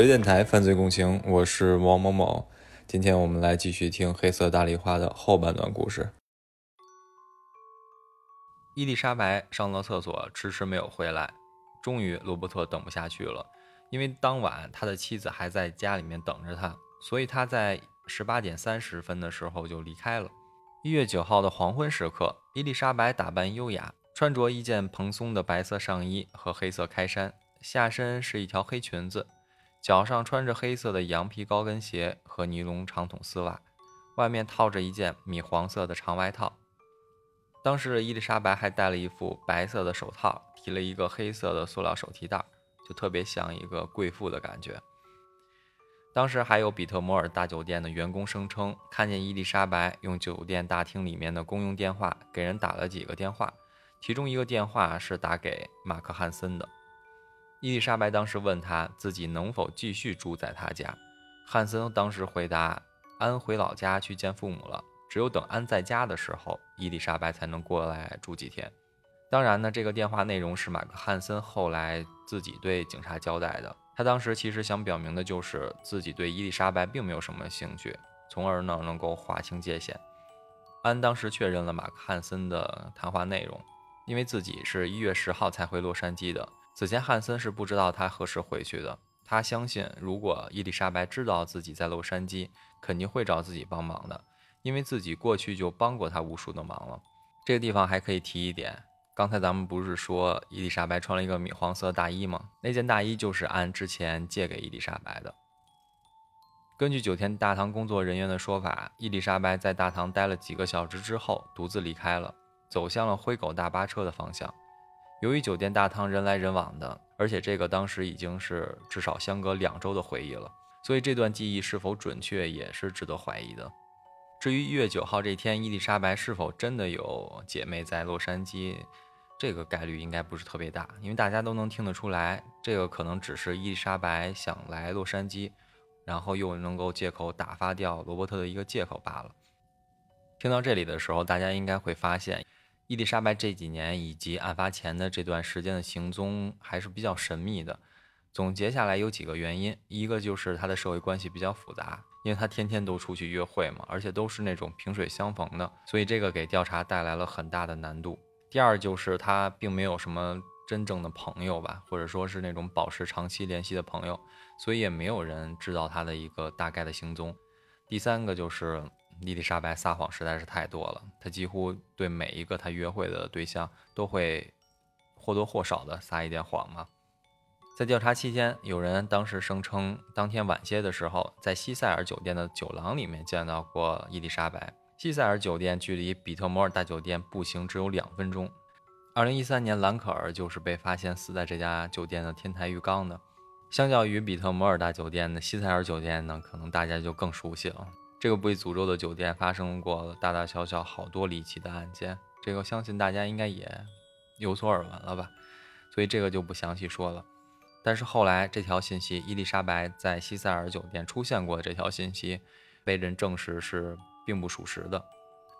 十电台犯罪共情，我是王某某。今天我们来继续听《黑色大丽花》的后半段故事。伊丽莎白上了厕所，迟迟没有回来。终于，罗伯特等不下去了，因为当晚他的妻子还在家里面等着他，所以他在十八点三十分的时候就离开了。一月九号的黄昏时刻，伊丽莎白打扮优雅，穿着一件蓬松的白色上衣和黑色开衫，下身是一条黑裙子。脚上穿着黑色的羊皮高跟鞋和尼龙长筒丝袜，外面套着一件米黄色的长外套。当时伊丽莎白还戴了一副白色的手套，提了一个黑色的塑料手提袋，就特别像一个贵妇的感觉。当时还有比特摩尔大酒店的员工声称，看见伊丽莎白用酒店大厅里面的公用电话给人打了几个电话，其中一个电话是打给马克·汉森的。伊丽莎白当时问他自己能否继续住在他家，汉森当时回答：“安回老家去见父母了，只有等安在家的时候，伊丽莎白才能过来住几天。”当然呢，这个电话内容是马克·汉森后来自己对警察交代的。他当时其实想表明的就是自己对伊丽莎白并没有什么兴趣，从而呢能够划清界限。安当时确认了马克·汉森的谈话内容，因为自己是一月十号才回洛杉矶的。此前，汉森是不知道他何时回去的。他相信，如果伊丽莎白知道自己在洛杉矶，肯定会找自己帮忙的，因为自己过去就帮过他无数的忙了。这个地方还可以提一点，刚才咱们不是说伊丽莎白穿了一个米黄色大衣吗？那件大衣就是按之前借给伊丽莎白的。根据酒店大堂工作人员的说法，伊丽莎白在大堂待了几个小时之后，独自离开了，走向了灰狗大巴车的方向。由于酒店大堂人来人往的，而且这个当时已经是至少相隔两周的回忆了，所以这段记忆是否准确也是值得怀疑的。至于一月九号这天，伊丽莎白是否真的有姐妹在洛杉矶，这个概率应该不是特别大，因为大家都能听得出来，这个可能只是伊丽莎白想来洛杉矶，然后又能够借口打发掉罗伯特的一个借口罢了。听到这里的时候，大家应该会发现。伊丽莎白这几年以及案发前的这段时间的行踪还是比较神秘的。总结下来有几个原因，一个就是她的社会关系比较复杂，因为她天天都出去约会嘛，而且都是那种萍水相逢的，所以这个给调查带来了很大的难度。第二就是她并没有什么真正的朋友吧，或者说是那种保持长期联系的朋友，所以也没有人知道她的一个大概的行踪。第三个就是。伊丽莎白撒谎实在是太多了，她几乎对每一个她约会的对象都会或多或少的撒一点谎嘛。在调查期间，有人当时声称，当天晚些的时候，在西塞尔酒店的酒廊里面见到过伊丽莎白。西塞尔酒店距离比特摩尔大酒店步行只有两分钟。二零一三年，兰可儿就是被发现死在这家酒店的天台浴缸的。相较于比特摩尔大酒店的西塞尔酒店呢，可能大家就更熟悉了。这个被诅咒的酒店发生过大大小小好多离奇的案件，这个相信大家应该也有所耳闻了吧，所以这个就不详细说了。但是后来这条信息，伊丽莎白在西塞尔酒店出现过的这条信息，被人证实是并不属实的，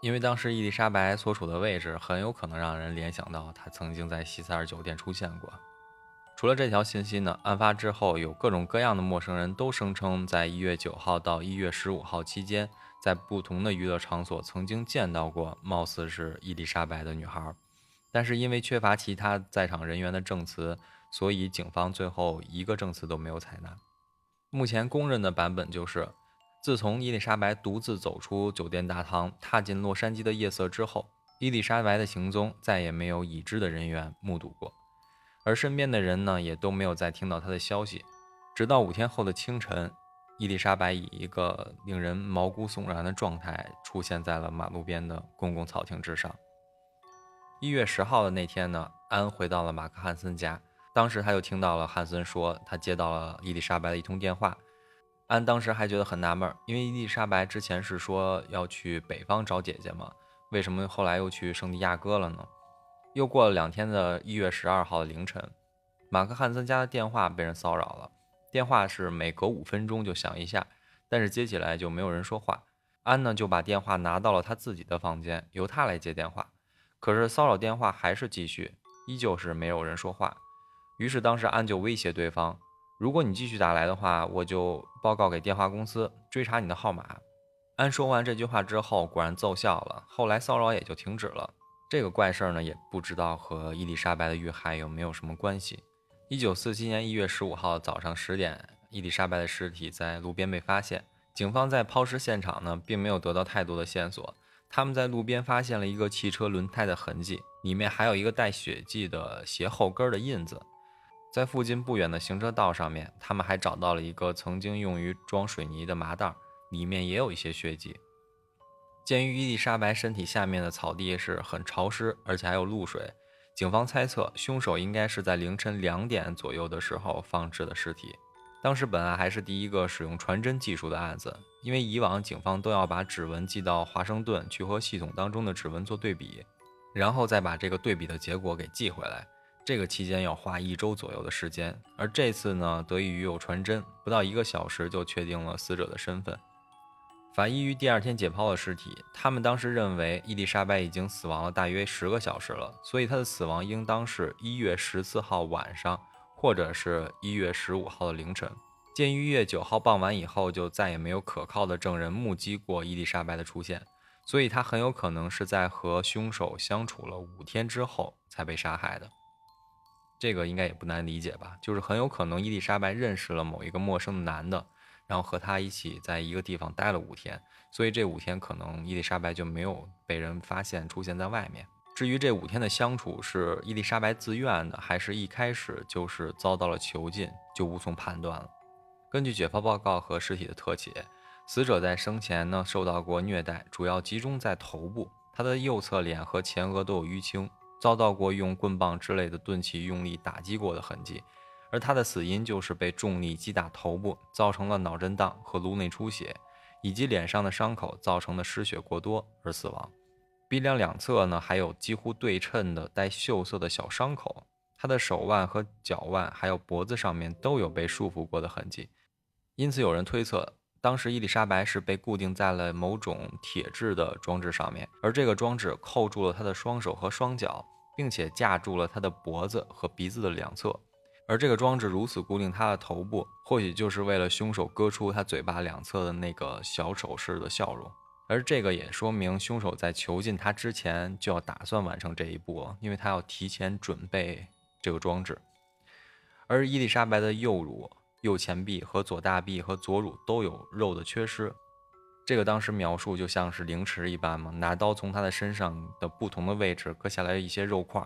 因为当时伊丽莎白所处的位置很有可能让人联想到她曾经在西塞尔酒店出现过。除了这条信息呢，案发之后有各种各样的陌生人都声称，在一月九号到一月十五号期间，在不同的娱乐场所曾经见到过貌似是伊丽莎白的女孩，但是因为缺乏其他在场人员的证词，所以警方最后一个证词都没有采纳。目前公认的版本就是，自从伊丽莎白独自走出酒店大堂，踏进洛杉矶的夜色之后，伊丽莎白的行踪再也没有已知的人员目睹过。而身边的人呢，也都没有再听到他的消息。直到五天后的清晨，伊丽莎白以一个令人毛骨悚然的状态出现在了马路边的公共草坪之上。一月十号的那天呢，安回到了马克·汉森家，当时他就听到了汉森说他接到了伊丽莎白的一通电话。安当时还觉得很纳闷，因为伊丽莎白之前是说要去北方找姐姐嘛，为什么后来又去圣地亚哥了呢？又过了两天的一月十二号的凌晨，马克·汉森家的电话被人骚扰了。电话是每隔五分钟就响一下，但是接起来就没有人说话。安呢就把电话拿到了他自己的房间，由他来接电话。可是骚扰电话还是继续，依旧是没有人说话。于是当时安就威胁对方：“如果你继续打来的话，我就报告给电话公司追查你的号码。安说完这句话之后，果然奏效了，后来骚扰也就停止了。这个怪事儿呢，也不知道和伊丽莎白的遇害有没有什么关系。一九四七年一月十五号早上十点，伊丽莎白的尸体在路边被发现。警方在抛尸现场呢，并没有得到太多的线索。他们在路边发现了一个汽车轮胎的痕迹，里面还有一个带血迹的鞋后跟的印子。在附近不远的行车道上面，他们还找到了一个曾经用于装水泥的麻袋，里面也有一些血迹。鉴于伊丽莎白身体下面的草地是很潮湿，而且还有露水，警方猜测凶手应该是在凌晨两点左右的时候放置的尸体。当时本案还是第一个使用传真技术的案子，因为以往警方都要把指纹寄到华盛顿去和系统当中的指纹做对比，然后再把这个对比的结果给寄回来，这个期间要花一周左右的时间。而这次呢，得益于有传真，不到一个小时就确定了死者的身份。法医于第二天解剖了尸体，他们当时认为伊丽莎白已经死亡了大约十个小时了，所以她的死亡应当是一月十四号晚上，或者是一月十五号的凌晨。鉴于一月九号傍晚以后就再也没有可靠的证人目击过伊丽莎白的出现，所以她很有可能是在和凶手相处了五天之后才被杀害的。这个应该也不难理解吧？就是很有可能伊丽莎白认识了某一个陌生的男的。然后和他一起在一个地方待了五天，所以这五天可能伊丽莎白就没有被人发现出现在外面。至于这五天的相处是伊丽莎白自愿的，还是一开始就是遭到了囚禁，就无从判断了。根据解剖报告和尸体的特写，死者在生前呢受到过虐待，主要集中在头部，他的右侧脸和前额都有淤青，遭到过用棍棒之类的钝器用力打击过的痕迹。而他的死因就是被重力击打头部，造成了脑震荡和颅内出血，以及脸上的伤口造成的失血过多而死亡。鼻梁两侧呢还有几乎对称的带锈色的小伤口。他的手腕和脚腕还有脖子上面都有被束缚过的痕迹，因此有人推测，当时伊丽莎白是被固定在了某种铁质的装置上面，而这个装置扣住了他的双手和双脚，并且架住了他的脖子和鼻子的两侧。而这个装置如此固定他的头部，或许就是为了凶手割出他嘴巴两侧的那个小丑式的笑容。而这个也说明凶手在囚禁他之前就要打算完成这一步，因为他要提前准备这个装置。而伊丽莎白的右乳、右前臂和左大臂和左乳都有肉的缺失，这个当时描述就像是凌迟一般嘛，拿刀从他的身上的不同的位置割下来一些肉块。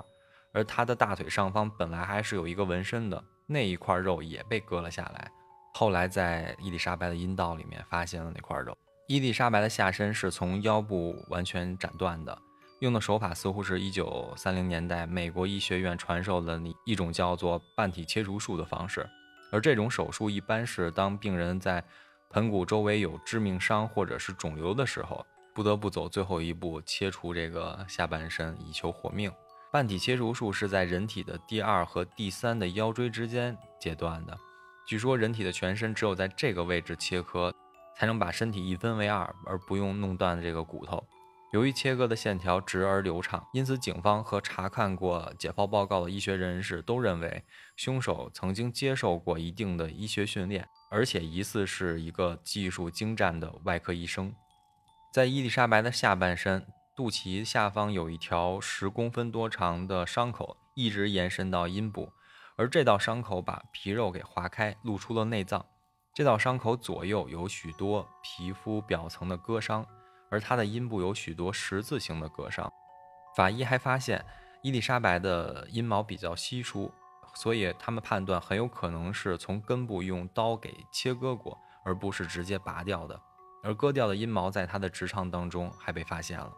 而他的大腿上方本来还是有一个纹身的，那一块肉也被割了下来。后来在伊丽莎白的阴道里面发现了那块肉。伊丽莎白的下身是从腰部完全斩断的，用的手法似乎是一九三零年代美国医学院传授的一种叫做半体切除术的方式。而这种手术一般是当病人在盆骨周围有致命伤或者是肿瘤的时候，不得不走最后一步切除这个下半身以求活命。半体切除术是在人体的第二和第三的腰椎之间截断的。据说人体的全身只有在这个位置切割，才能把身体一分为二，而不用弄断这个骨头。由于切割的线条直而流畅，因此警方和查看过解剖报告的医学人士都认为，凶手曾经接受过一定的医学训练，而且疑似是一个技术精湛的外科医生。在伊丽莎白的下半身。肚脐下方有一条十公分多长的伤口，一直延伸到阴部，而这道伤口把皮肉给划开，露出了内脏。这道伤口左右有许多皮肤表层的割伤，而它的阴部有许多十字形的割伤。法医还发现伊丽莎白的阴毛比较稀疏，所以他们判断很有可能是从根部用刀给切割过，而不是直接拔掉的。而割掉的阴毛在她的直肠当中还被发现了。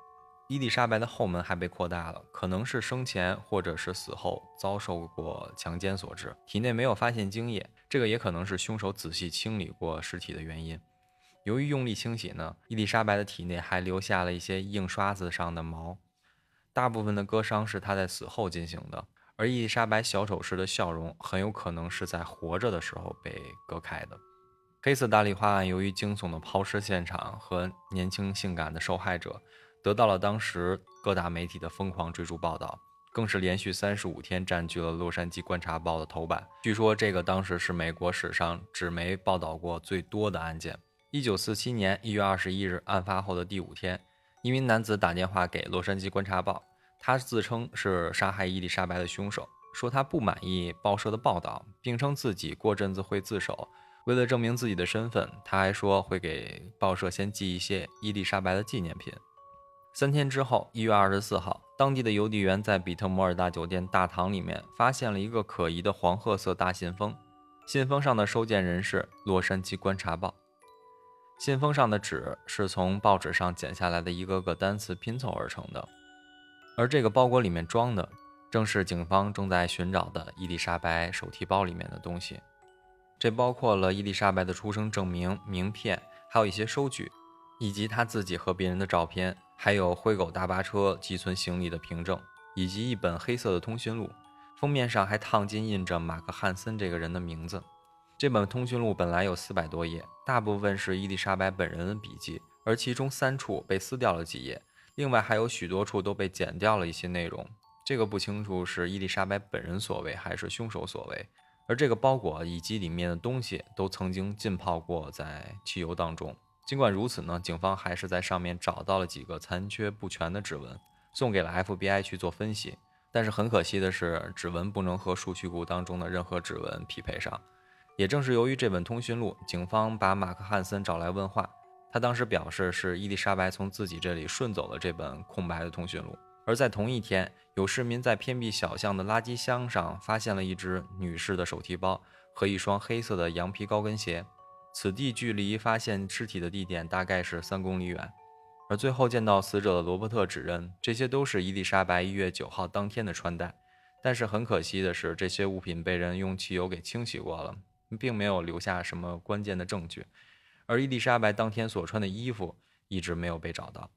伊丽莎白的后门还被扩大了，可能是生前或者是死后遭受过强奸所致，体内没有发现精液，这个也可能是凶手仔细清理过尸体的原因。由于用力清洗呢，伊丽莎白的体内还留下了一些硬刷子上的毛，大部分的割伤是她在死后进行的，而伊丽莎白小丑式的笑容很有可能是在活着的时候被割开的。黑色大丽花案由于惊悚的抛尸现场和年轻性感的受害者。得到了当时各大媒体的疯狂追逐报道，更是连续三十五天占据了《洛杉矶观察报》的头版。据说这个当时是美国史上纸媒报道过最多的案件。一九四七年一月二十一日，案发后的第五天，一名男子打电话给《洛杉矶观察报》，他自称是杀害伊丽莎白的凶手，说他不满意报社的报道，并称自己过阵子会自首。为了证明自己的身份，他还说会给报社先寄一些伊丽莎白的纪念品。三天之后，一月二十四号，当地的邮递员在比特摩尔大酒店大堂里面发现了一个可疑的黄褐色大信封，信封上的收件人是《洛杉矶观察报》。信封上的纸是从报纸上剪下来的一个个单词拼凑而成的，而这个包裹里面装的正是警方正在寻找的伊丽莎白手提包里面的东西。这包括了伊丽莎白的出生证明、名片，还有一些收据，以及她自己和别人的照片。还有灰狗大巴车寄存行李的凭证，以及一本黑色的通讯录，封面上还烫金印着马克·汉森这个人的名字。这本通讯录本来有四百多页，大部分是伊丽莎白本人的笔记，而其中三处被撕掉了几页，另外还有许多处都被剪掉了一些内容。这个不清楚是伊丽莎白本人所为还是凶手所为。而这个包裹以及里面的东西都曾经浸泡过在汽油当中。尽管如此呢，警方还是在上面找到了几个残缺不全的指纹，送给了 FBI 去做分析。但是很可惜的是，指纹不能和数据库当中的任何指纹匹配上。也正是由于这本通讯录，警方把马克·汉森找来问话。他当时表示是伊丽莎白从自己这里顺走了这本空白的通讯录。而在同一天，有市民在偏僻小巷的垃圾箱上发现了一只女士的手提包和一双黑色的羊皮高跟鞋。此地距离发现尸体的地点大概是三公里远，而最后见到死者的罗伯特指认这些都是伊丽莎白一月九号当天的穿戴。但是很可惜的是，这些物品被人用汽油给清洗过了，并没有留下什么关键的证据。而伊丽莎白当天所穿的衣服一直没有被找到。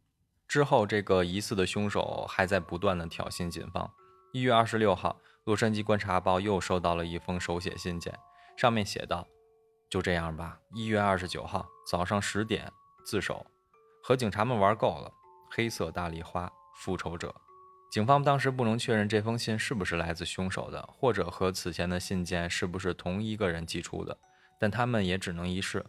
之后，这个疑似的凶手还在不断的挑衅警方。一月二十六号，洛杉矶观察报又收到了一封手写信件，上面写道。就这样吧。一月二十九号早上十点，自首，和警察们玩够了。黑色大丽花，复仇者。警方当时不能确认这封信是不是来自凶手的，或者和此前的信件是不是同一个人寄出的，但他们也只能一试。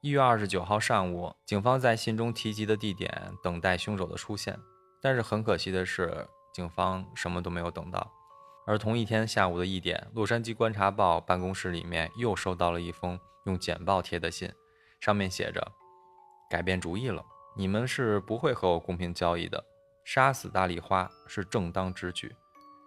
一月二十九号上午，警方在信中提及的地点等待凶手的出现，但是很可惜的是，警方什么都没有等到。而同一天下午的一点，洛杉矶观察报办公室里面又收到了一封。用剪报贴的信，上面写着：“改变主意了，你们是不会和我公平交易的。杀死大丽花是正当之举。”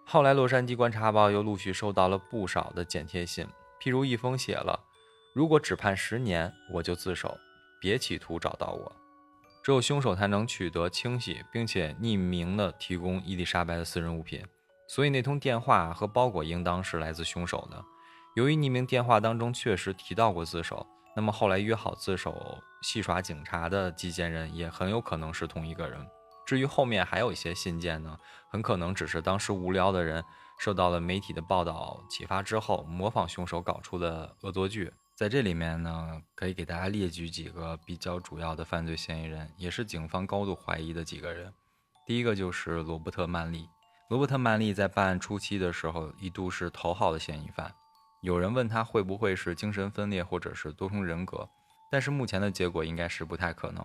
后来，洛杉矶观察报又陆续收到了不少的剪贴信，譬如一封写了：“如果只判十年，我就自首，别企图找到我。”只有凶手才能取得清洗并且匿名的提供伊丽莎白的私人物品，所以那通电话和包裹应当是来自凶手的。由于匿名电话当中确实提到过自首，那么后来约好自首戏耍警察的寄件人也很有可能是同一个人。至于后面还有一些信件呢，很可能只是当时无聊的人受到了媒体的报道启发之后，模仿凶手搞出的恶作剧。在这里面呢，可以给大家列举几个比较主要的犯罪嫌疑人，也是警方高度怀疑的几个人。第一个就是罗伯特·曼利。罗伯特·曼利在办案初期的时候，一度是头号的嫌疑犯。有人问他会不会是精神分裂或者是多重人格，但是目前的结果应该是不太可能。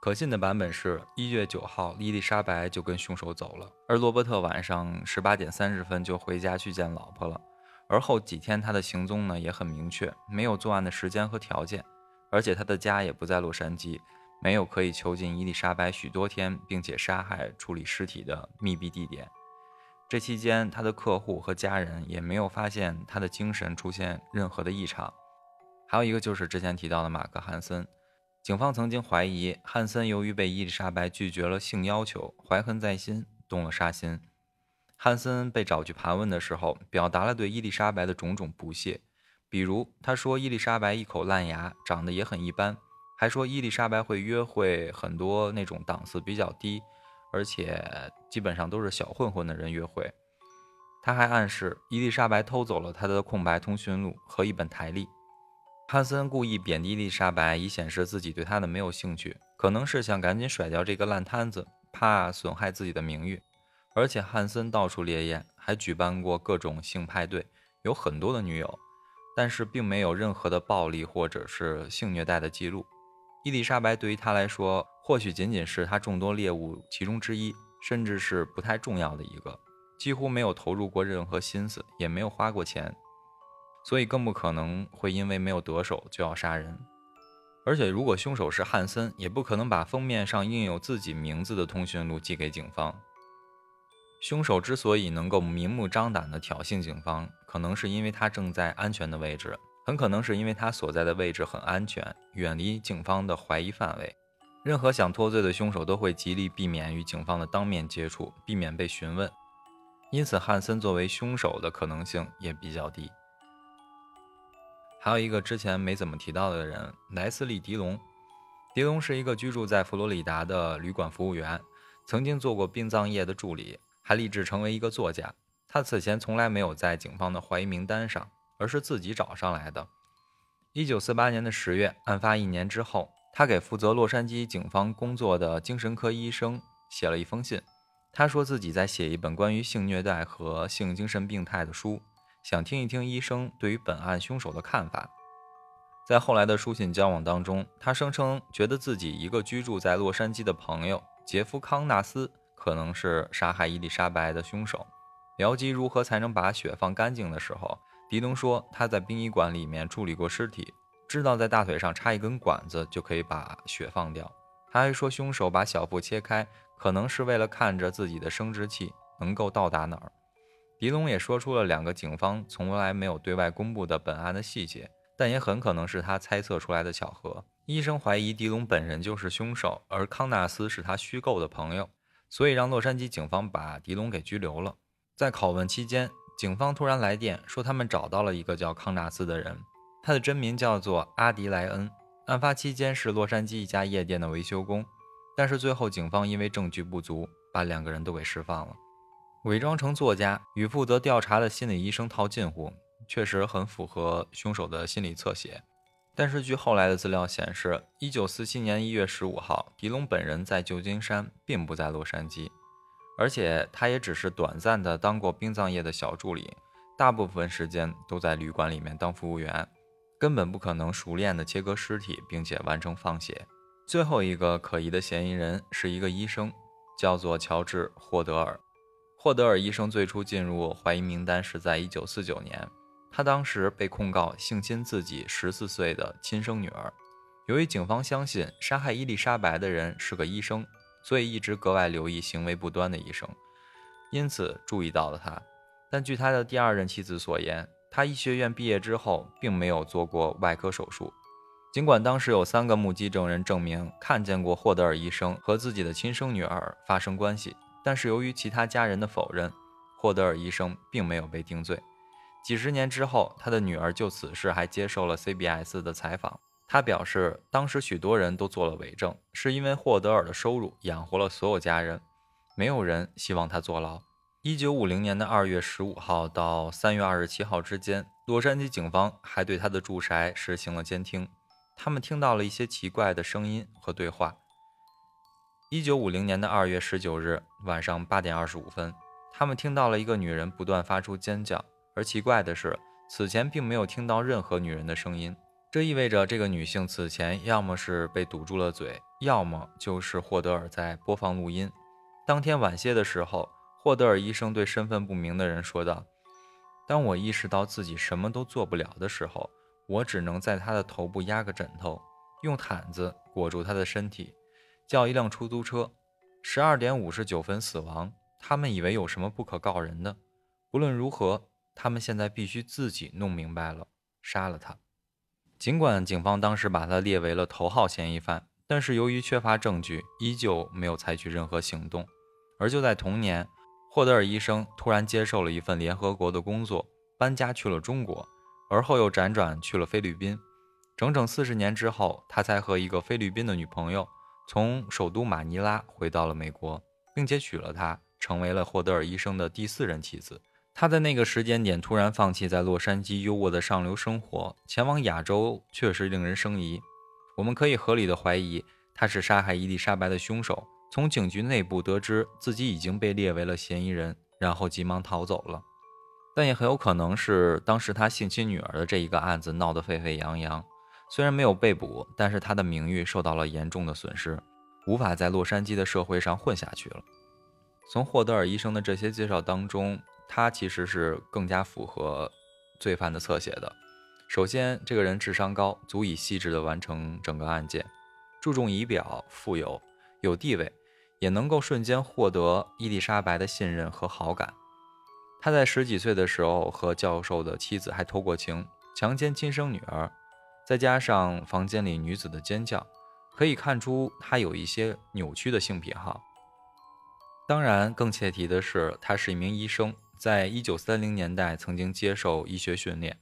可信的版本是一月九号，伊丽莎白就跟凶手走了，而罗伯特晚上十八点三十分就回家去见老婆了。而后几天他的行踪呢也很明确，没有作案的时间和条件，而且他的家也不在洛杉矶，没有可以囚禁伊丽莎白许多天并且杀害处理尸体的密闭地点。这期间，他的客户和家人也没有发现他的精神出现任何的异常。还有一个就是之前提到的马克·汉森，警方曾经怀疑汉森由于被伊丽莎白拒绝了性要求，怀恨在心，动了杀心。汉森被找去盘问的时候，表达了对伊丽莎白的种种不屑，比如他说伊丽莎白一口烂牙，长得也很一般，还说伊丽莎白会约会很多那种档次比较低。而且基本上都是小混混的人约会。他还暗示伊丽莎白偷走了他的空白通讯录和一本台历。汉森故意贬低伊丽莎白，以显示自己对她的没有兴趣，可能是想赶紧甩掉这个烂摊子，怕损害自己的名誉。而且汉森到处猎艳，还举办过各种性派对，有很多的女友，但是并没有任何的暴力或者是性虐待的记录。伊丽莎白对于他来说，或许仅仅是他众多猎物其中之一，甚至是不太重要的一个，几乎没有投入过任何心思，也没有花过钱，所以更不可能会因为没有得手就要杀人。而且，如果凶手是汉森，也不可能把封面上印有自己名字的通讯录寄给警方。凶手之所以能够明目张胆地挑衅警方，可能是因为他正在安全的位置，很可能是因为他所在的位置很安全，远离警方的怀疑范围。任何想脱罪的凶手都会极力避免与警方的当面接触，避免被询问，因此汉森作为凶手的可能性也比较低。还有一个之前没怎么提到的人，莱斯利·迪龙。迪龙是一个居住在佛罗里达的旅馆服务员，曾经做过殡葬业的助理。还立志成为一个作家。他此前从来没有在警方的怀疑名单上，而是自己找上来的。一九四八年的十月，案发一年之后，他给负责洛杉矶警方工作的精神科医生写了一封信。他说自己在写一本关于性虐待和性精神病态的书，想听一听医生对于本案凶手的看法。在后来的书信交往当中，他声称觉得自己一个居住在洛杉矶的朋友杰夫·康纳斯。可能是杀害伊丽莎白的凶手。聊及如何才能把血放干净的时候，迪龙说他在殡仪馆里面处理过尸体，知道在大腿上插一根管子就可以把血放掉。他还说凶手把小腹切开，可能是为了看着自己的生殖器能够到达哪儿。迪龙也说出了两个警方从来没有对外公布的本案的细节，但也很可能是他猜测出来的巧合。医生怀疑迪龙本人就是凶手，而康纳斯是他虚构的朋友。所以让洛杉矶警方把迪龙给拘留了。在拷问期间，警方突然来电说他们找到了一个叫康纳斯的人，他的真名叫做阿迪莱恩。案发期间是洛杉矶一家夜店的维修工，但是最后警方因为证据不足，把两个人都给释放了。伪装成作家与负责调查的心理医生套近乎，确实很符合凶手的心理侧写。但是，据后来的资料显示，一九四七年一月十五号，狄龙本人在旧金山，并不在洛杉矶，而且他也只是短暂的当过殡葬业的小助理，大部分时间都在旅馆里面当服务员，根本不可能熟练的切割尸体，并且完成放血。最后一个可疑的嫌疑人是一个医生，叫做乔治·霍德尔。霍德尔医生最初进入怀疑名单是在一九四九年。他当时被控告性侵自己十四岁的亲生女儿。由于警方相信杀害伊丽莎白的人是个医生，所以一直格外留意行为不端的医生，因此注意到了他。但据他的第二任妻子所言，他医学院毕业之后并没有做过外科手术。尽管当时有三个目击证人证明看见过霍德尔医生和自己的亲生女儿发生关系，但是由于其他家人的否认，霍德尔医生并没有被定罪。几十年之后，他的女儿就此事还接受了 CBS 的采访。他表示，当时许多人都做了伪证，是因为霍德尔的收入养活了所有家人，没有人希望他坐牢。一九五零年的二月十五号到三月二十七号之间，洛杉矶警方还对他的住宅实行了监听，他们听到了一些奇怪的声音和对话。一九五零年的二月十九日晚上八点二十五分，他们听到了一个女人不断发出尖叫。而奇怪的是，此前并没有听到任何女人的声音，这意味着这个女性此前要么是被堵住了嘴，要么就是霍德尔在播放录音。当天晚些的时候，霍德尔医生对身份不明的人说道：“当我意识到自己什么都做不了的时候，我只能在他的头部压个枕头，用毯子裹住他的身体，叫一辆出租车。十二点五十九分死亡。他们以为有什么不可告人的。无论如何。”他们现在必须自己弄明白了，杀了他。尽管警方当时把他列为了头号嫌疑犯，但是由于缺乏证据，依旧没有采取任何行动。而就在同年，霍德尔医生突然接受了一份联合国的工作，搬家去了中国，而后又辗转去了菲律宾。整整四十年之后，他才和一个菲律宾的女朋友从首都马尼拉回到了美国，并且娶了她，成为了霍德尔医生的第四任妻子。他在那个时间点突然放弃在洛杉矶优渥的上流生活，前往亚洲，确实令人生疑。我们可以合理的怀疑他是杀害伊丽莎白的凶手，从警局内部得知自己已经被列为了嫌疑人，然后急忙逃走了。但也很有可能是当时他性侵女儿的这一个案子闹得沸沸扬扬，虽然没有被捕，但是他的名誉受到了严重的损失，无法在洛杉矶的社会上混下去了。从霍德尔医生的这些介绍当中，他其实是更加符合罪犯的侧写的。首先，这个人智商高，足以细致地完成整个案件，注重仪表，富有有地位，也能够瞬间获得伊丽莎白的信任和好感。他在十几岁的时候和教授的妻子还偷过情，强奸亲生女儿，再加上房间里女子的尖叫，可以看出他有一些扭曲的性癖好。当然，更切题的是，他是一名医生，在一九三零年代曾经接受医学训练。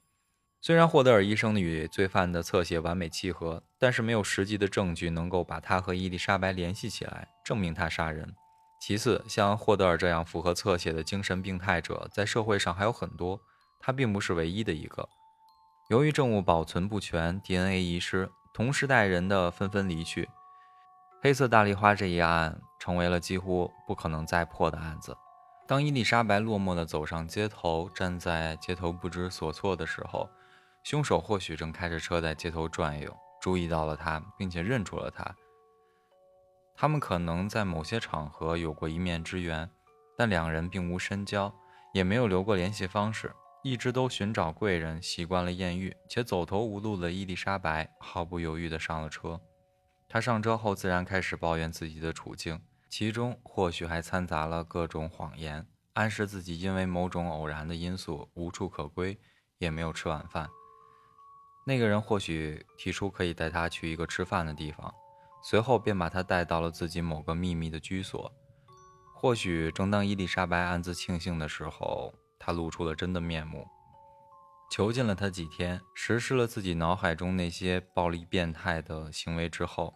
虽然霍德尔医生与罪犯的侧写完美契合，但是没有实际的证据能够把他和伊丽莎白联系起来，证明他杀人。其次，像霍德尔这样符合侧写的精神病态者，在社会上还有很多，他并不是唯一的一个。由于证物保存不全，DNA 遗失，同时代人的纷纷离去，黑色大丽花这一案成为了几乎不可能再破的案子。当伊丽莎白落寞地走上街头，站在街头不知所措的时候，凶手或许正开着车在街头转悠，注意到了他，并且认出了他。他们可能在某些场合有过一面之缘，但两人并无深交，也没有留过联系方式，一直都寻找贵人，习惯了艳遇，且走投无路的伊丽莎白毫不犹豫地上了车。她上车后自然开始抱怨自己的处境，其中或许还掺杂了各种谎言，暗示自己因为某种偶然的因素无处可归，也没有吃晚饭。那个人或许提出可以带他去一个吃饭的地方。随后便把他带到了自己某个秘密的居所。或许正当伊丽莎白暗自庆幸的时候，他露出了真的面目。囚禁了他几天，实施了自己脑海中那些暴力变态的行为之后，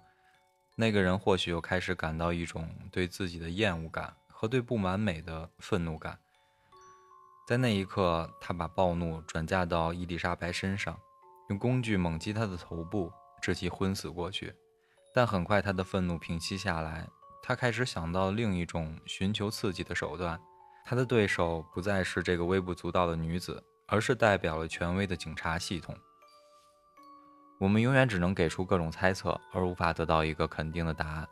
那个人或许又开始感到一种对自己的厌恶感和对不完美的愤怒感。在那一刻，他把暴怒转嫁到伊丽莎白身上，用工具猛击她的头部，致其昏死过去。但很快，他的愤怒平息下来，他开始想到另一种寻求刺激的手段。他的对手不再是这个微不足道的女子，而是代表了权威的警察系统。我们永远只能给出各种猜测，而无法得到一个肯定的答案。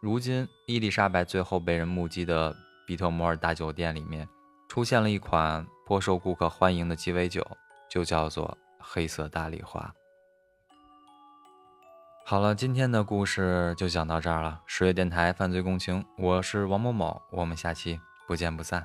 如今，伊丽莎白最后被人目击的比特摩尔大酒店里面，出现了一款颇受顾客欢迎的鸡尾酒，就叫做黑色大丽花。好了，今天的故事就讲到这儿了。十月电台犯罪共情，我是王某某，我们下期不见不散。